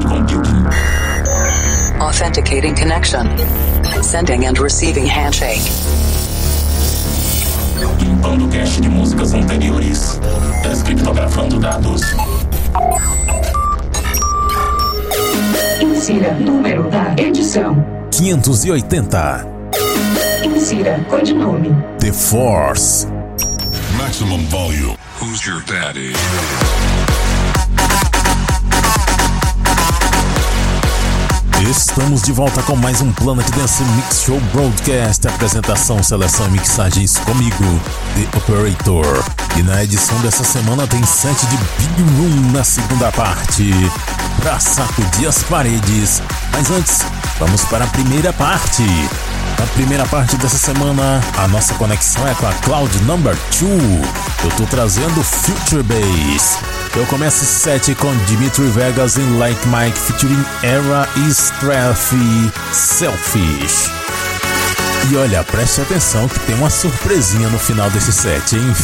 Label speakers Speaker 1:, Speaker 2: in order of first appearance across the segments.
Speaker 1: cloud computing.
Speaker 2: Authenticating connection. Sending and receiving handshake.
Speaker 1: Limpando cache de músicas anteriores. Descriptografando dados.
Speaker 3: Insira número da edição.
Speaker 4: 580.
Speaker 3: Insira codinome.
Speaker 4: The Force.
Speaker 5: Maximum volume. Who's your daddy?
Speaker 4: Estamos de volta com mais um Planet Dance Mix Show Broadcast. Apresentação, seleção e mixagens comigo, The Operator. E na edição dessa semana tem set de Big Room na segunda parte. Pra sacudir as paredes. Mas antes, vamos para a primeira parte. Na primeira parte dessa semana, a nossa conexão é com a Cloud Number 2. Eu tô trazendo Future Bass. Eu começo esse set com Dimitri Vegas em Like Mike featuring Era e Strath Selfish. E olha, preste atenção que tem uma surpresinha no final desse set, hein?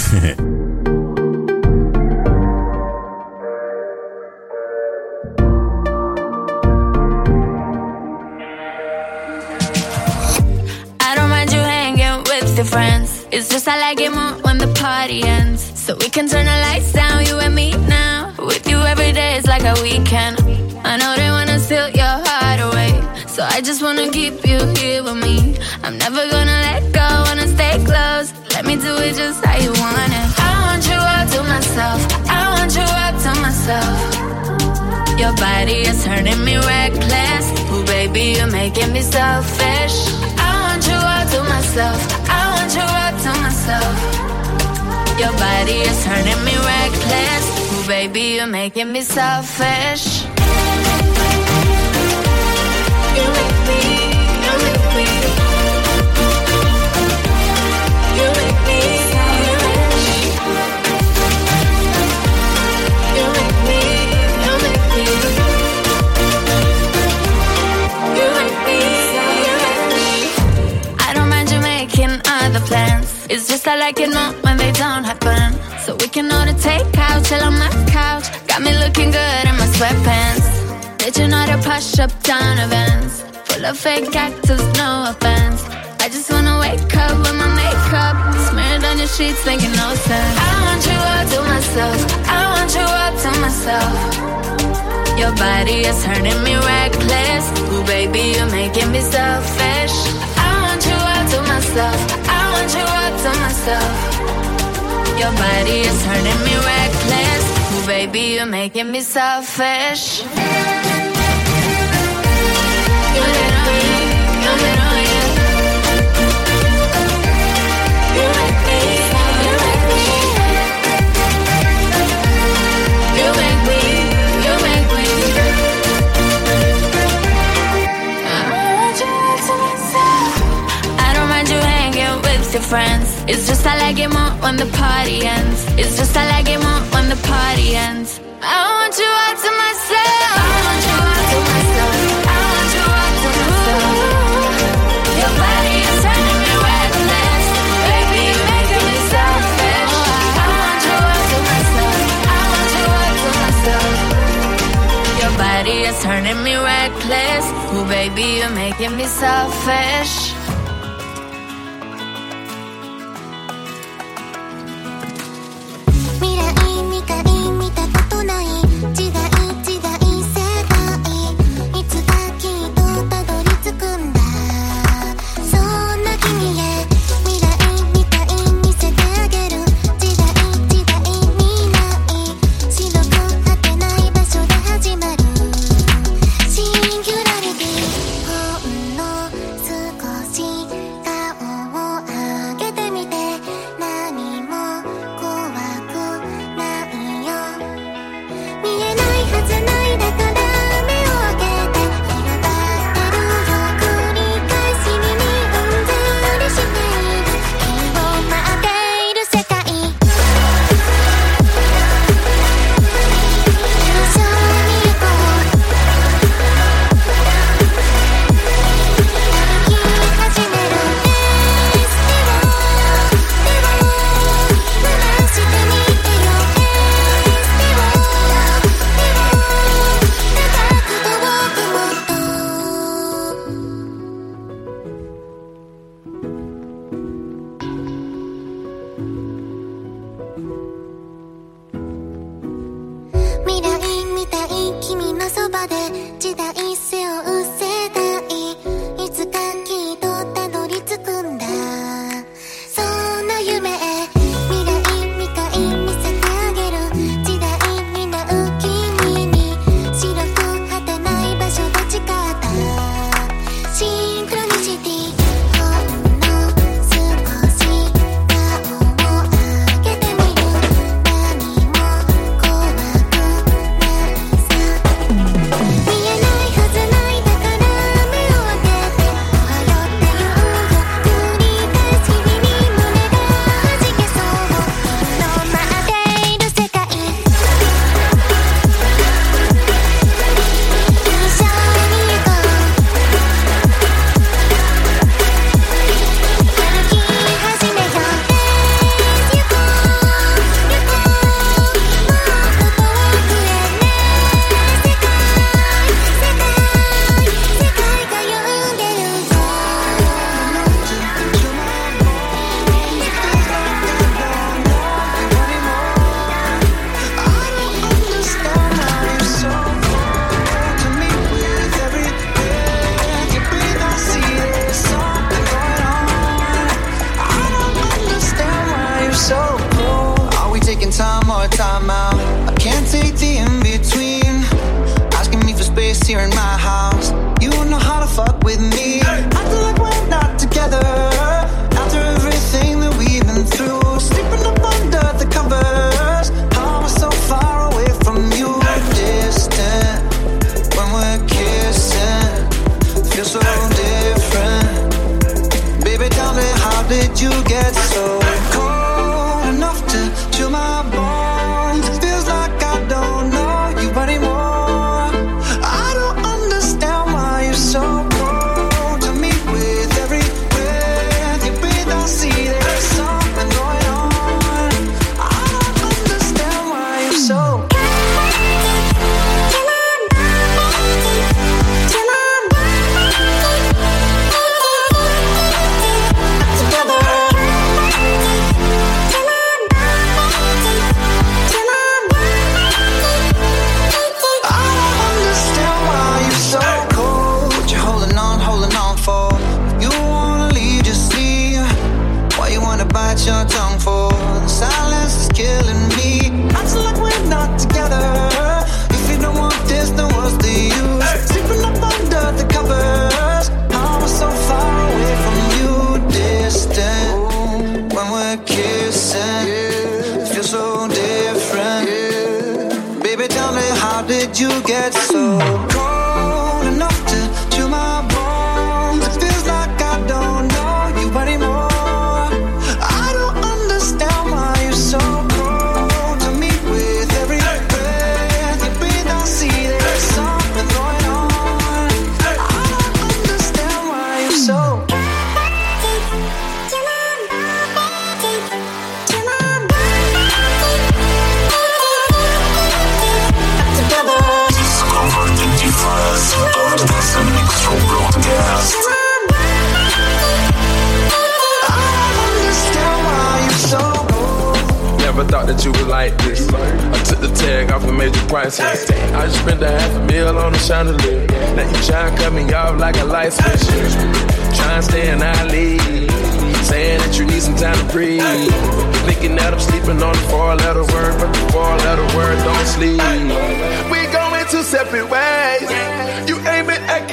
Speaker 6: Friends. It's just I like it more when the party ends. So we can turn the lights down, you and me now. With you every day is like a weekend. I know they wanna steal your heart away. So I just wanna keep you here with me. I'm never gonna let go, wanna stay close. Let me do it just how you want it. I want you all to myself. I want you all to myself. Your body is turning me reckless. Ooh, baby, you're making me selfish. I want you all to myself. I Your body is turning me reckless. Ooh, baby, you're making me selfish. You make me, you make me. You make me selfish. You make me, you make me. You make me selfish. I don't mind you making other plans. It's just I like it more when they don't we can order takeout, chill on my couch. Got me looking good in my sweatpants. Did you know to push up down events? Full of fake actors, no offense. I just wanna wake up with my makeup smeared on your sheets, making no sense. I want you all to myself. I want you all to myself. Your body is turning me reckless. Ooh, baby, you're making me selfish. I want you all to myself. I want you all to myself. Your body is turning me reckless. Ooh, baby, you're making me selfish. You you let friends. It's just I like it more when the party ends. It's just I like it more when the party ends. I want you all to myself. I want you all to myself. I want you all to myself. Your body is turning me. Baby, you're making me selfish. I want you all to myself. I want you all to myself. Your body is turning me reckless. Ooh, baby, you're making me selfish.「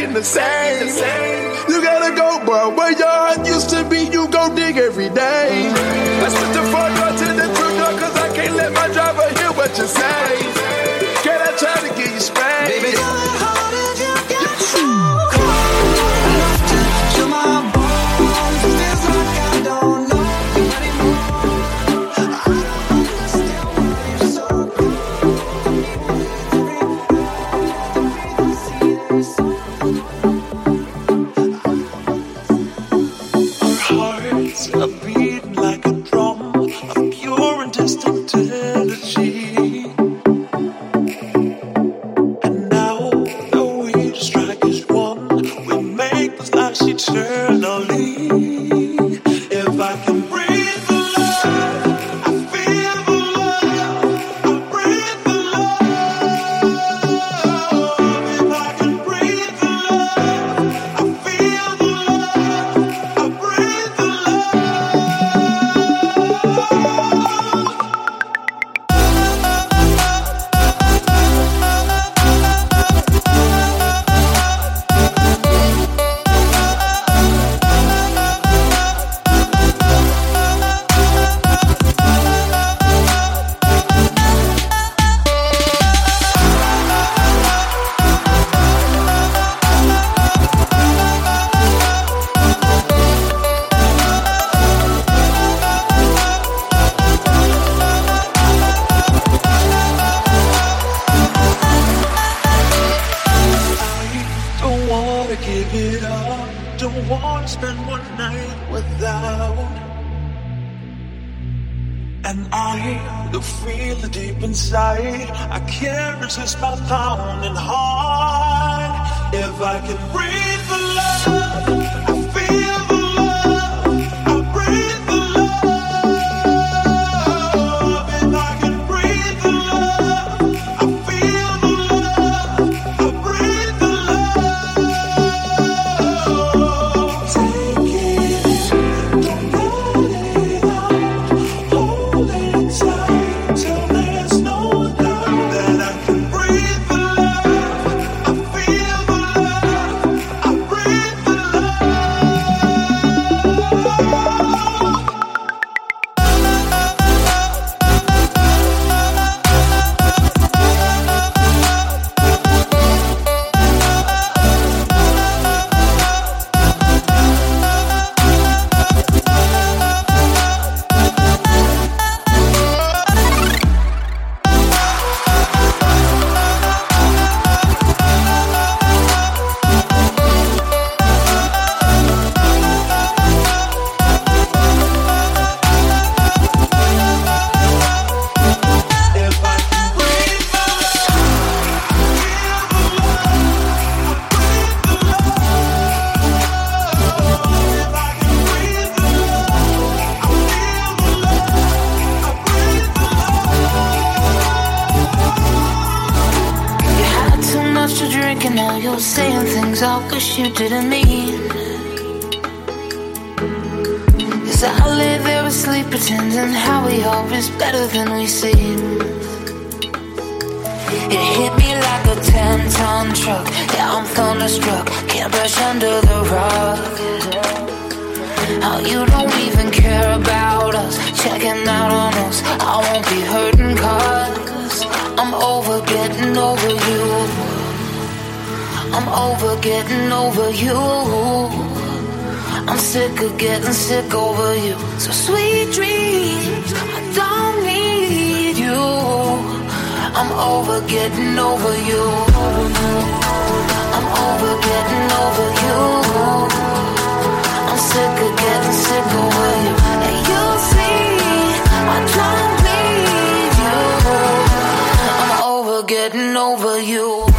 Speaker 7: fucking the same. You gotta go, boy, where your heart used to be, you go dig every day. Let's put the fuck door to the true door, cause I can't let my driver hear what you say. And I the feel deep inside. I can't resist my pounding heart. If I can breathe the love,
Speaker 6: truck. Yeah, I'm thunderstruck. Can't brush under the rug. How you don't even care about us. Checking out on us. I won't be hurting cause I'm over getting over you. I'm over getting over you. I'm sick of getting sick over you. So sweet dreams, I don't. I'm over getting over you. I'm over getting over you. I'm sick of getting sick over you. And you'll see, I don't need you. I'm over getting over you.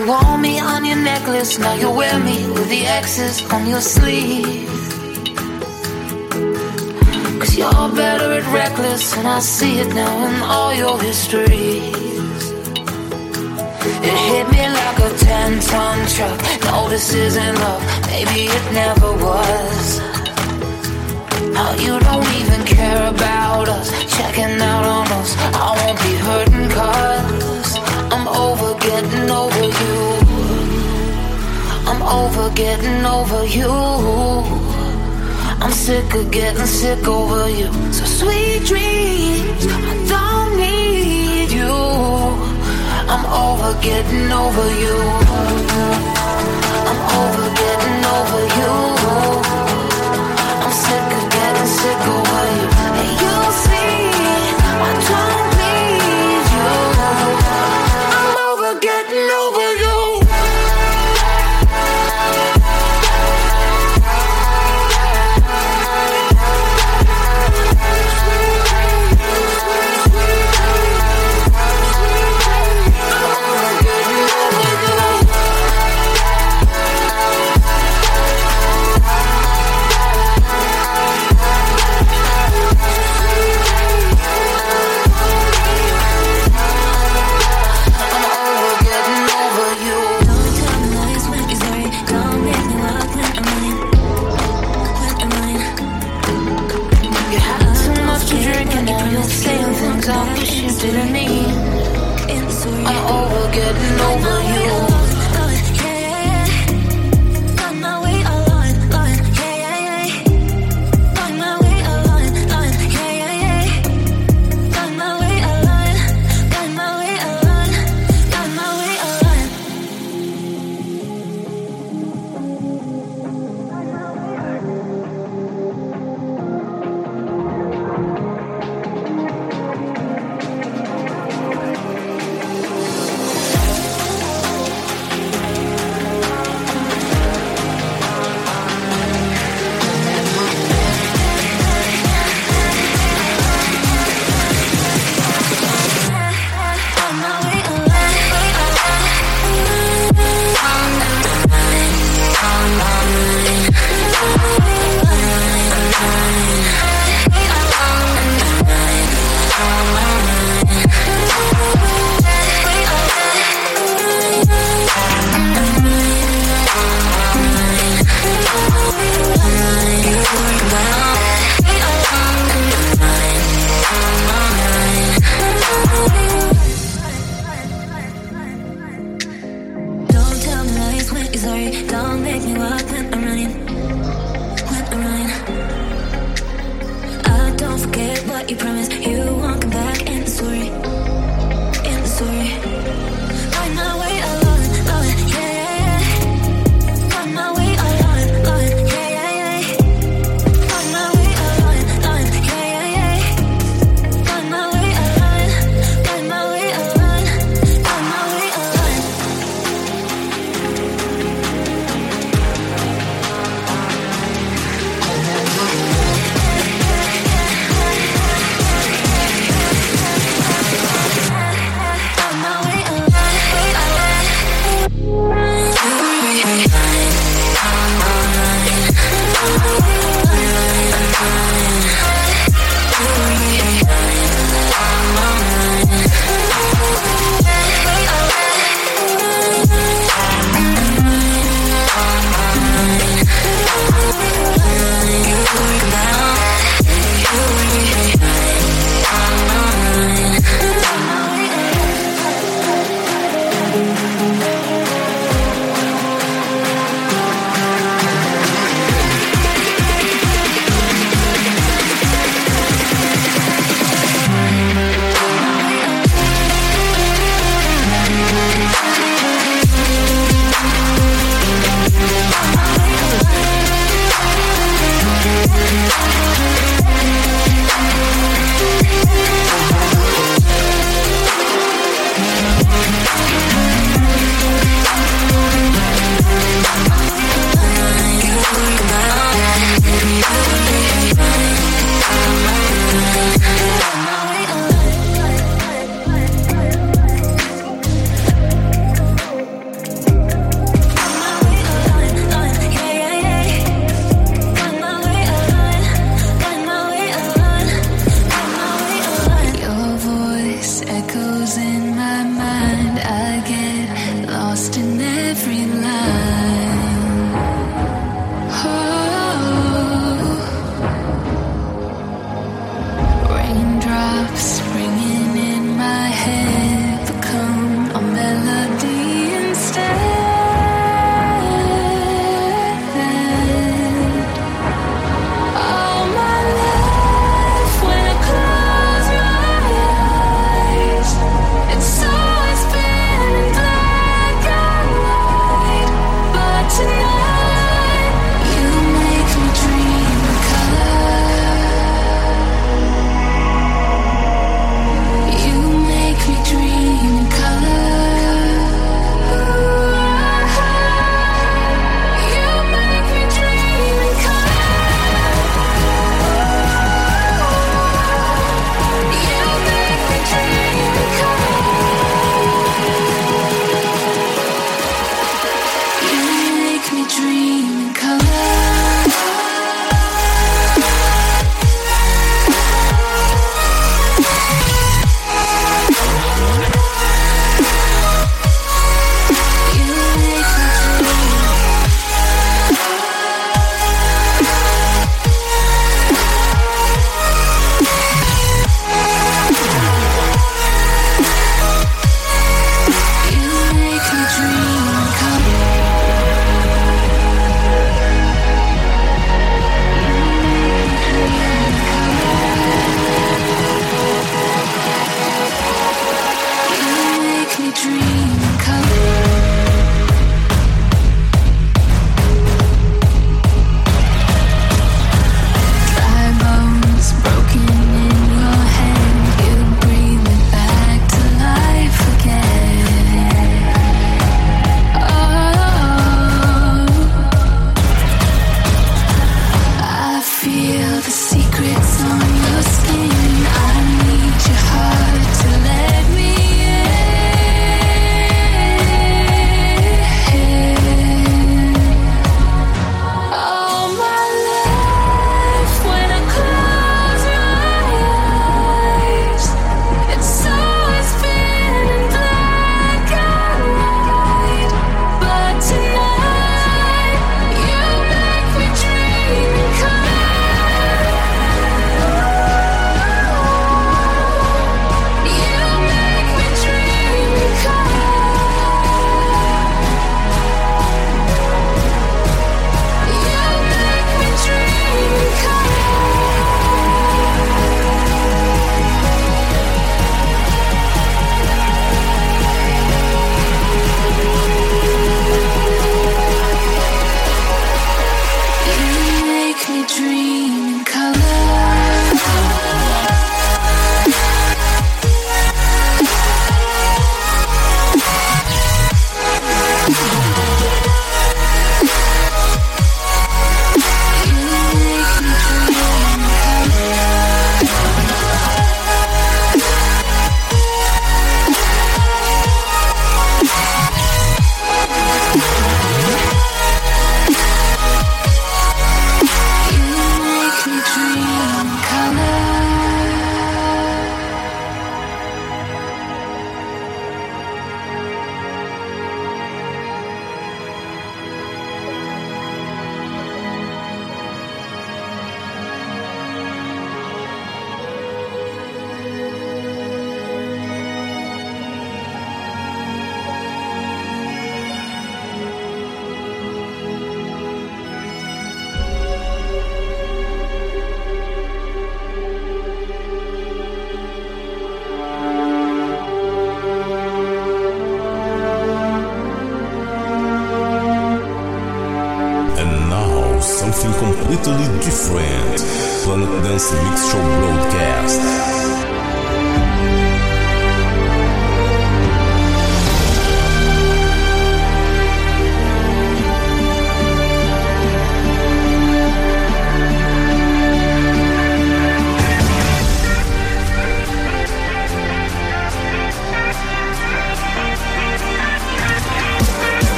Speaker 6: You want me on your necklace, now you wear me with the X's on your sleeve. Cause you're better at reckless, and I see it now in all your histories. It hit me like a 10 ton truck. No, this isn't love, maybe it never was. How you don't even care about us, checking out on us. I won't be hurting cause I'm over getting over you. I'm over getting over you. I'm sick of getting sick over you. So sweet dreams, I don't need you. I'm over getting over you. I'm over getting over you. I'm sick of getting sick over you. And you'll see, I don't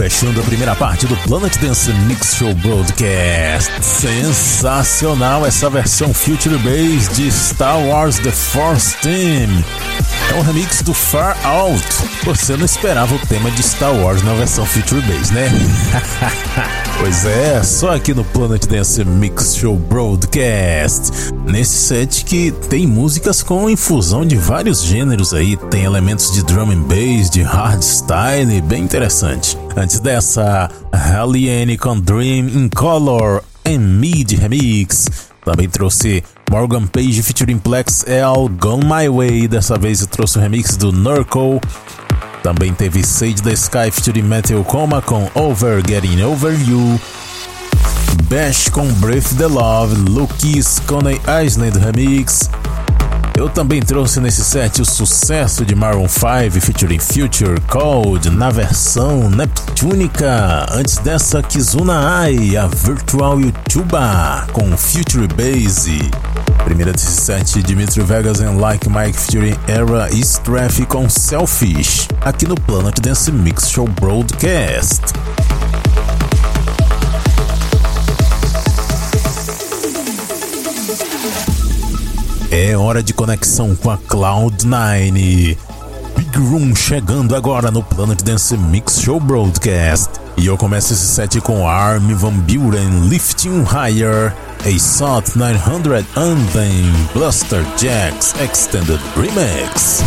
Speaker 4: Fechando a primeira parte do Planet Dance Mix Show Broadcast. Sensacional essa versão Future Bass de Star Wars The Force Team. É um remix do Far Out. Você não esperava o tema de Star Wars na versão Future Bass, né? pois é, só aqui no Planet Dance Mix Show Broadcast. Nesse set que tem músicas com infusão de vários gêneros aí, tem elementos de drum and bass, de hardstyle, bem interessante. Antes dessa, Helliane com Dream in Color and Mid Remix. Também trouxe Morgan Page featuring Plex L Gone My Way. Dessa vez eu trouxe o remix do Nurko. Também teve Sage the Sky featuring Metal Coma com Over Getting Over You. Bash com Breath the Love. Lucas Coney Island Remix. Eu também trouxe nesse set o sucesso de Maroon 5 featuring Future Code na versão Neptunica. Antes dessa, Kizuna Ai, a Virtual Yutuba com Future Base. Primeira desse set, Dimitri Vegas and Like Mike featuring Era Straff com Selfish, aqui no Planet Dance Mix Show Broadcast. É hora de conexão com a Cloud9. Big Room chegando agora no Planet Dance Mix Show Broadcast. E eu começo esse set com Armin Van Buren Lifting Higher, a SOT 900 Anthem Bluster Jacks Extended Remix.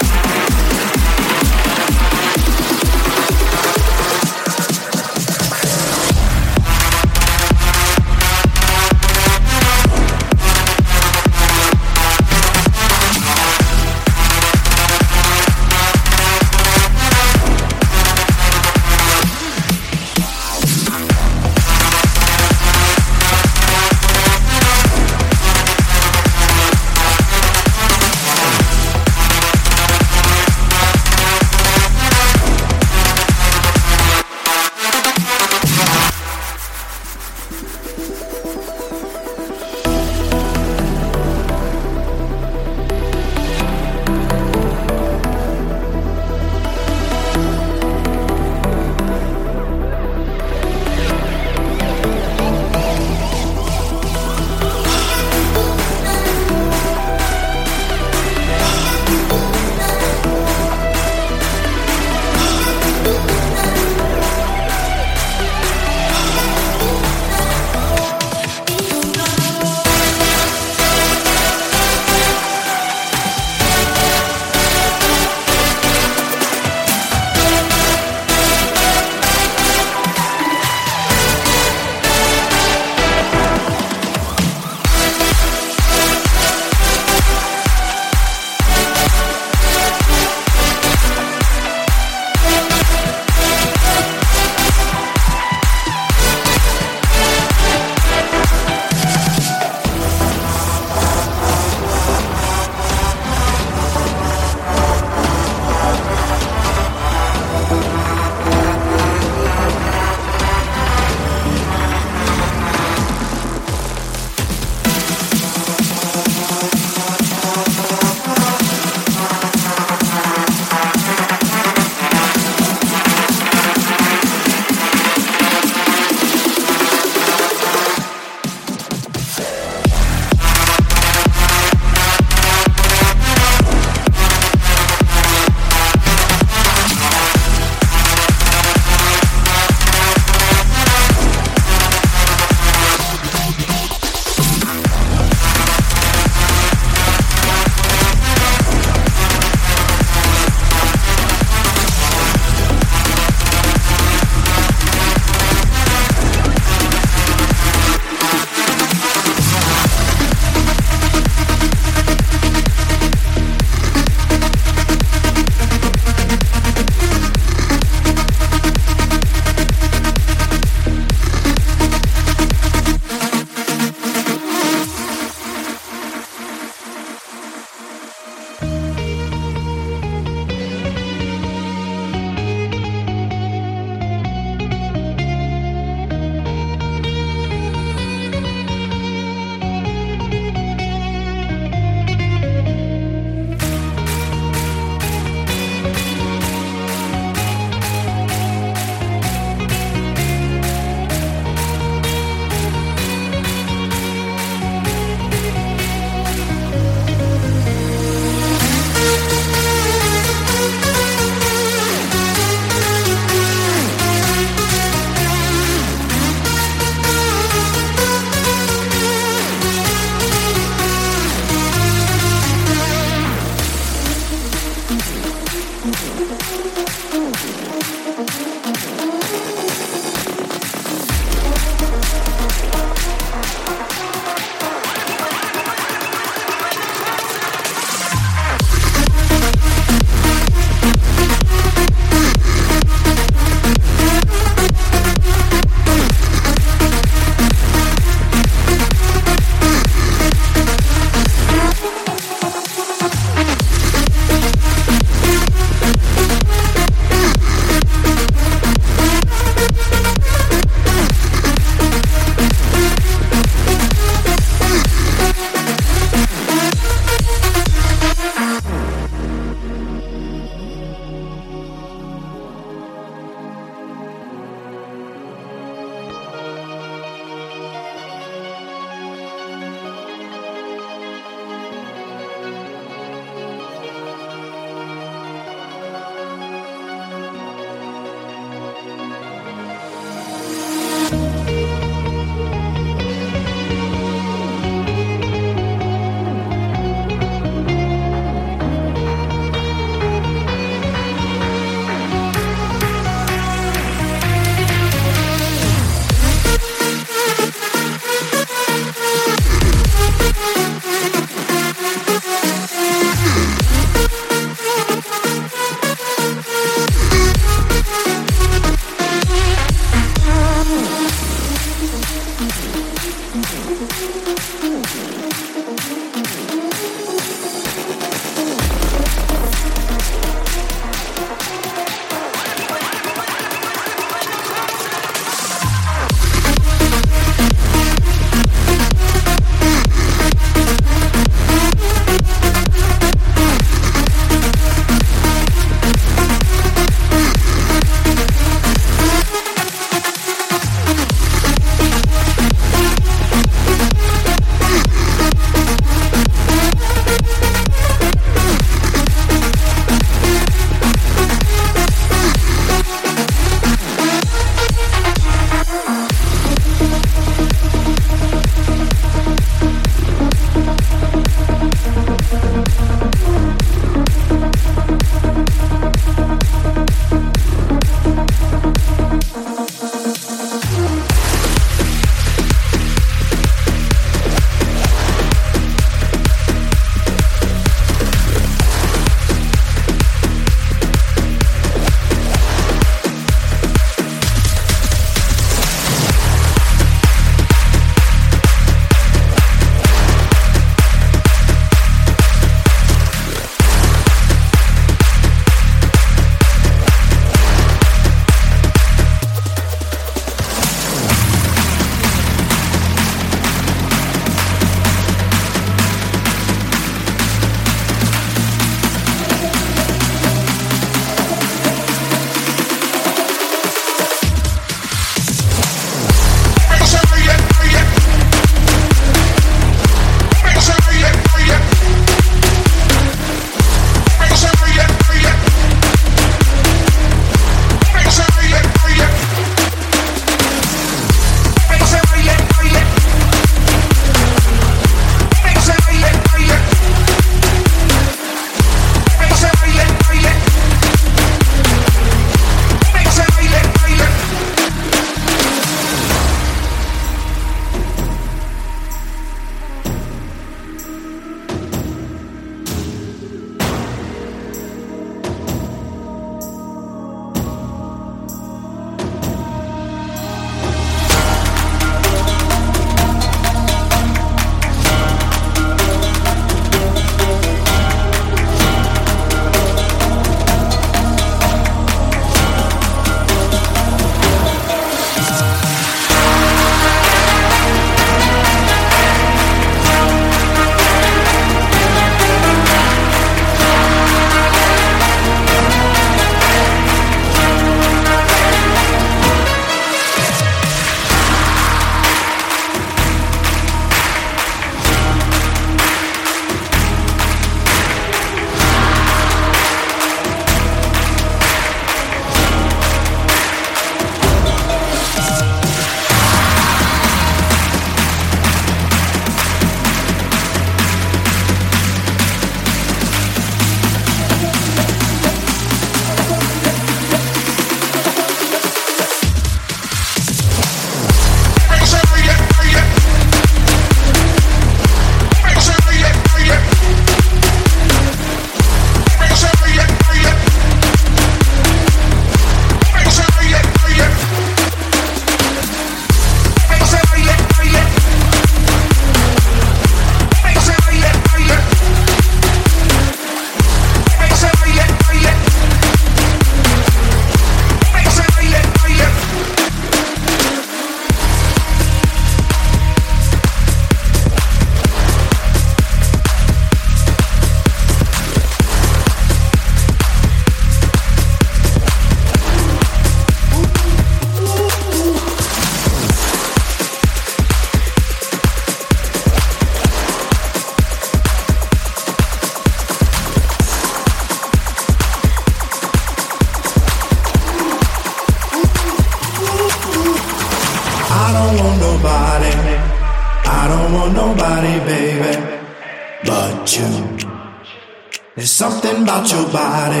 Speaker 8: There's something about your body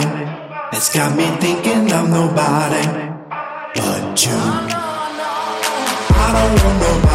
Speaker 8: that's got me thinking of nobody but you. I don't want nobody.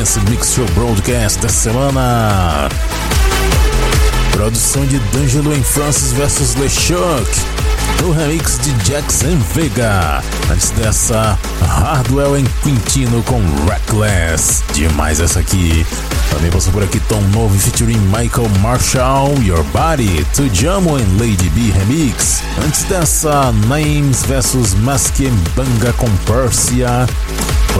Speaker 4: Dance Mix Show Broadcast da semana. Produção de D'Angelo em Francis vs LeChuck. No remix de Jackson Vega. Antes dessa, Hardwell em Quintino com Reckless. Demais essa aqui. Também passou por aqui Tom Novo featuring Michael Marshall, Your Body, Tujamo em Lady B Remix. Antes dessa, Names vs Mask Banga com Persia.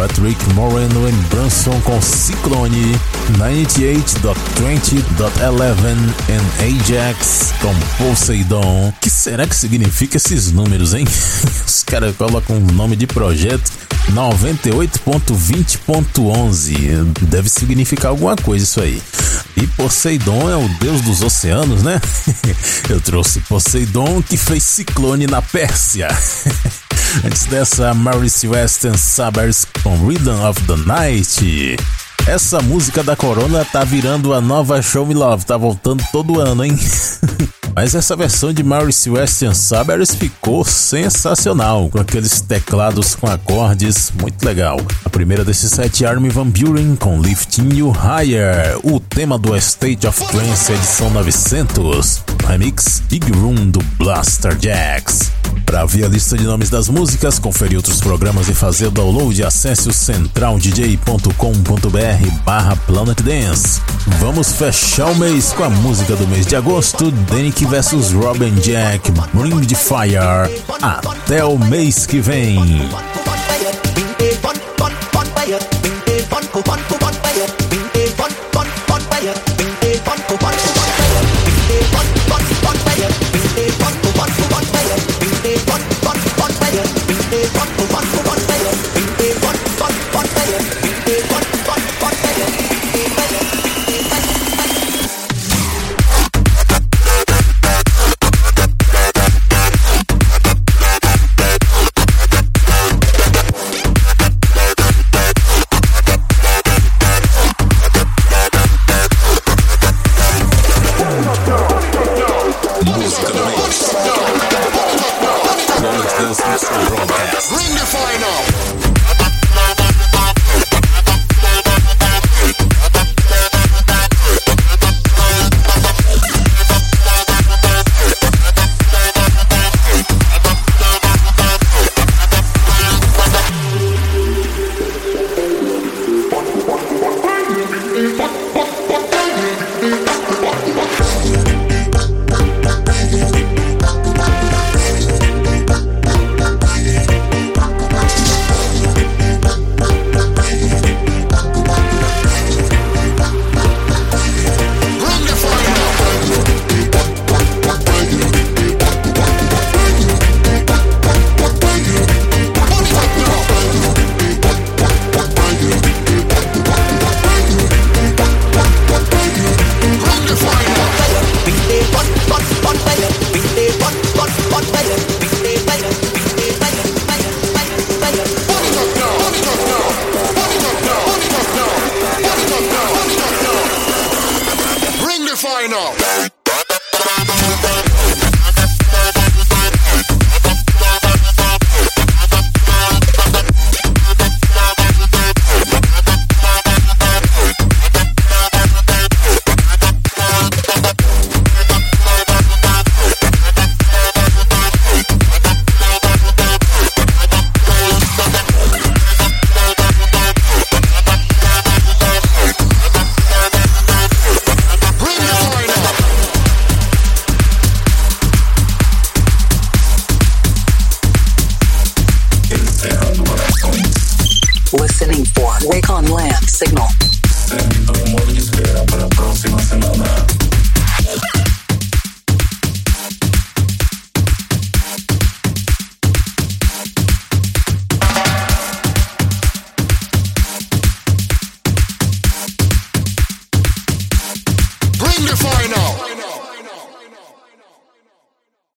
Speaker 4: Patrick Moreno e Branson com Cyclone, 98.20.11 and Ajax com Poseidon. que será que significa esses números, hein? Os caras colocam um nome de projeto 98.20.11. Deve significar alguma coisa isso aí. E Poseidon é o deus dos oceanos, né? Eu trouxe Poseidon que fez ciclone na Pérsia. Antes dessa, Maurice West and Sabers com Rhythm of the Night. Essa música da Corona tá virando a nova Show Me Love, tá voltando todo ano, hein? Mas essa versão de Maurice and Sabers ficou sensacional, com aqueles teclados com acordes, muito legal. A primeira desses sete Armin Van Buren com Lifting You Higher, o tema do State of Trance edição 900, remix Big Room do Blaster Jacks. Para ver a lista de nomes das músicas, conferir outros programas e fazer download, acesse o centraldj.com.br barra Planet Dance. Vamos fechar o mês com a música do mês de agosto, Danik vs Robin Jack, Bring the Fire. Até o mês que vem.
Speaker 1: Fuck, fuck.